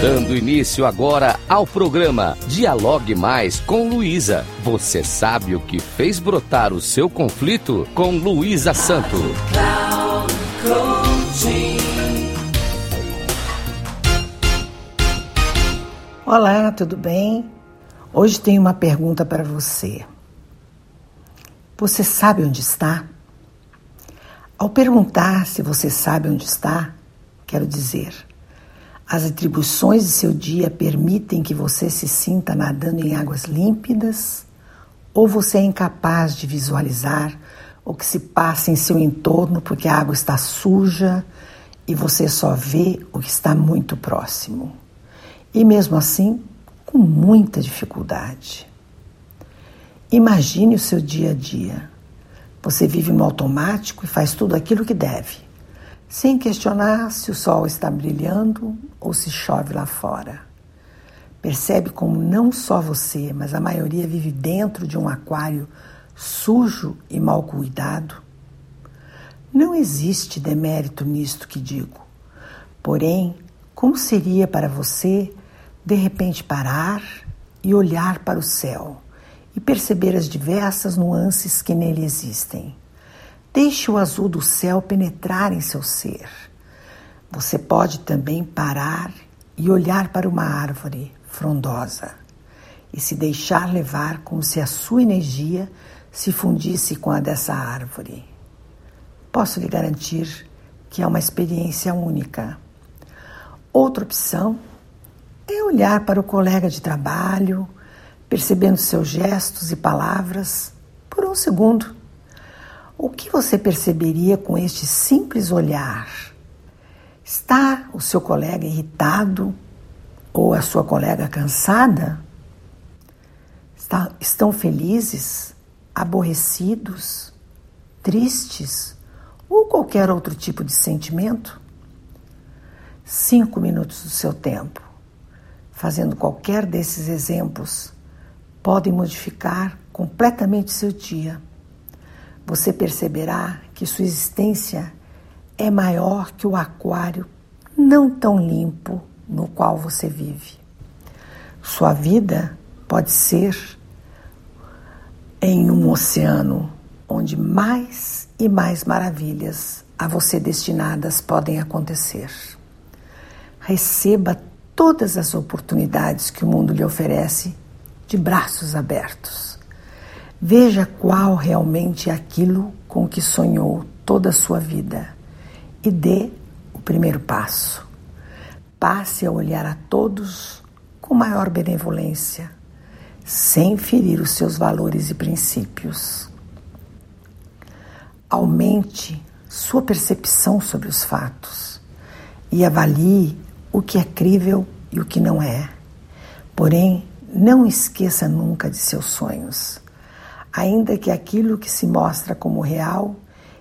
Dando início agora ao programa Dialogue Mais com Luísa. Você sabe o que fez brotar o seu conflito com Luísa Santo. Olá, tudo bem? Hoje tenho uma pergunta para você. Você sabe onde está? Ao perguntar se você sabe onde está, quero dizer, as atribuições de seu dia permitem que você se sinta nadando em águas límpidas ou você é incapaz de visualizar o que se passa em seu entorno porque a água está suja e você só vê o que está muito próximo. E mesmo assim, com muita dificuldade. Imagine o seu dia a dia. Você vive no automático e faz tudo aquilo que deve, sem questionar se o sol está brilhando ou se chove lá fora. Percebe como não só você, mas a maioria vive dentro de um aquário sujo e mal cuidado? Não existe demérito nisto que digo. Porém, como seria para você de repente parar e olhar para o céu? e perceber as diversas nuances que nele existem. Deixe o azul do céu penetrar em seu ser. Você pode também parar e olhar para uma árvore frondosa e se deixar levar como se a sua energia se fundisse com a dessa árvore. Posso lhe garantir que é uma experiência única. Outra opção é olhar para o colega de trabalho percebendo seus gestos e palavras por um segundo. O que você perceberia com este simples olhar? Está o seu colega irritado ou a sua colega cansada? Está, estão felizes, aborrecidos, tristes ou qualquer outro tipo de sentimento? Cinco minutos do seu tempo, fazendo qualquer desses exemplos podem modificar completamente seu dia. Você perceberá que sua existência é maior que o aquário não tão limpo no qual você vive. Sua vida pode ser em um oceano onde mais e mais maravilhas a você destinadas podem acontecer. Receba todas as oportunidades que o mundo lhe oferece de braços abertos. Veja qual realmente é aquilo com que sonhou toda a sua vida e dê o primeiro passo. Passe a olhar a todos com maior benevolência, sem ferir os seus valores e princípios. Aumente sua percepção sobre os fatos e avalie o que é crível e o que não é. Porém, não esqueça nunca de seus sonhos, ainda que aquilo que se mostra como real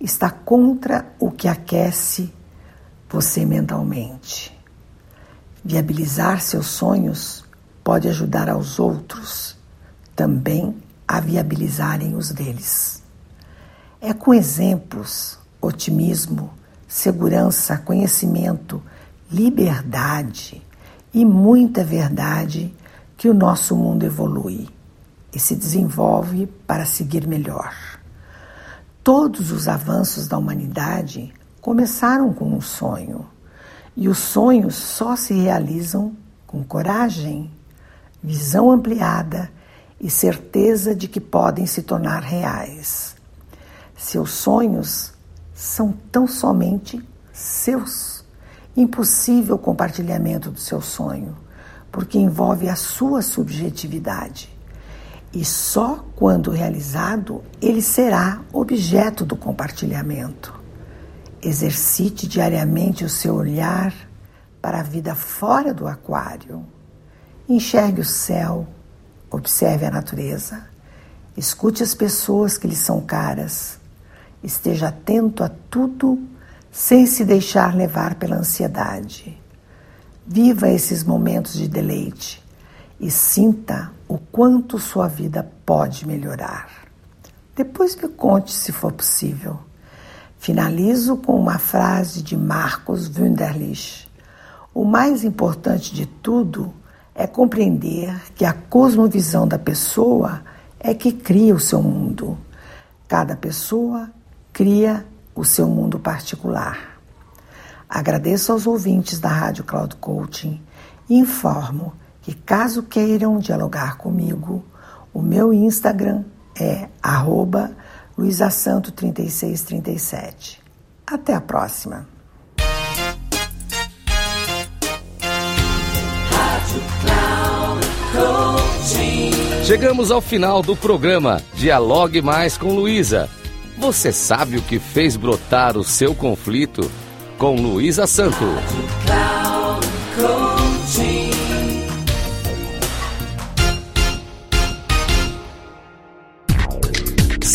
está contra o que aquece você mentalmente. Viabilizar seus sonhos pode ajudar aos outros também a viabilizarem os deles. É com exemplos, otimismo, segurança, conhecimento, liberdade e muita verdade que o nosso mundo evolui e se desenvolve para seguir melhor. Todos os avanços da humanidade começaram com um sonho, e os sonhos só se realizam com coragem, visão ampliada e certeza de que podem se tornar reais. Seus sonhos são tão somente seus. Impossível compartilhamento do seu sonho porque envolve a sua subjetividade. E só quando realizado ele será objeto do compartilhamento. Exercite diariamente o seu olhar para a vida fora do aquário. Enxergue o céu, observe a natureza, escute as pessoas que lhe são caras, esteja atento a tudo sem se deixar levar pela ansiedade. Viva esses momentos de deleite e sinta o quanto sua vida pode melhorar. Depois me conte se for possível. Finalizo com uma frase de Marcos Wunderlich. O mais importante de tudo é compreender que a cosmovisão da pessoa é que cria o seu mundo. Cada pessoa cria o seu mundo particular. Agradeço aos ouvintes da Rádio Cloud Coaching e informo que, caso queiram dialogar comigo, o meu Instagram é luisasanto3637. Até a próxima! Chegamos ao final do programa Dialogue Mais com Luísa. Você sabe o que fez brotar o seu conflito? Com Luísa Santo.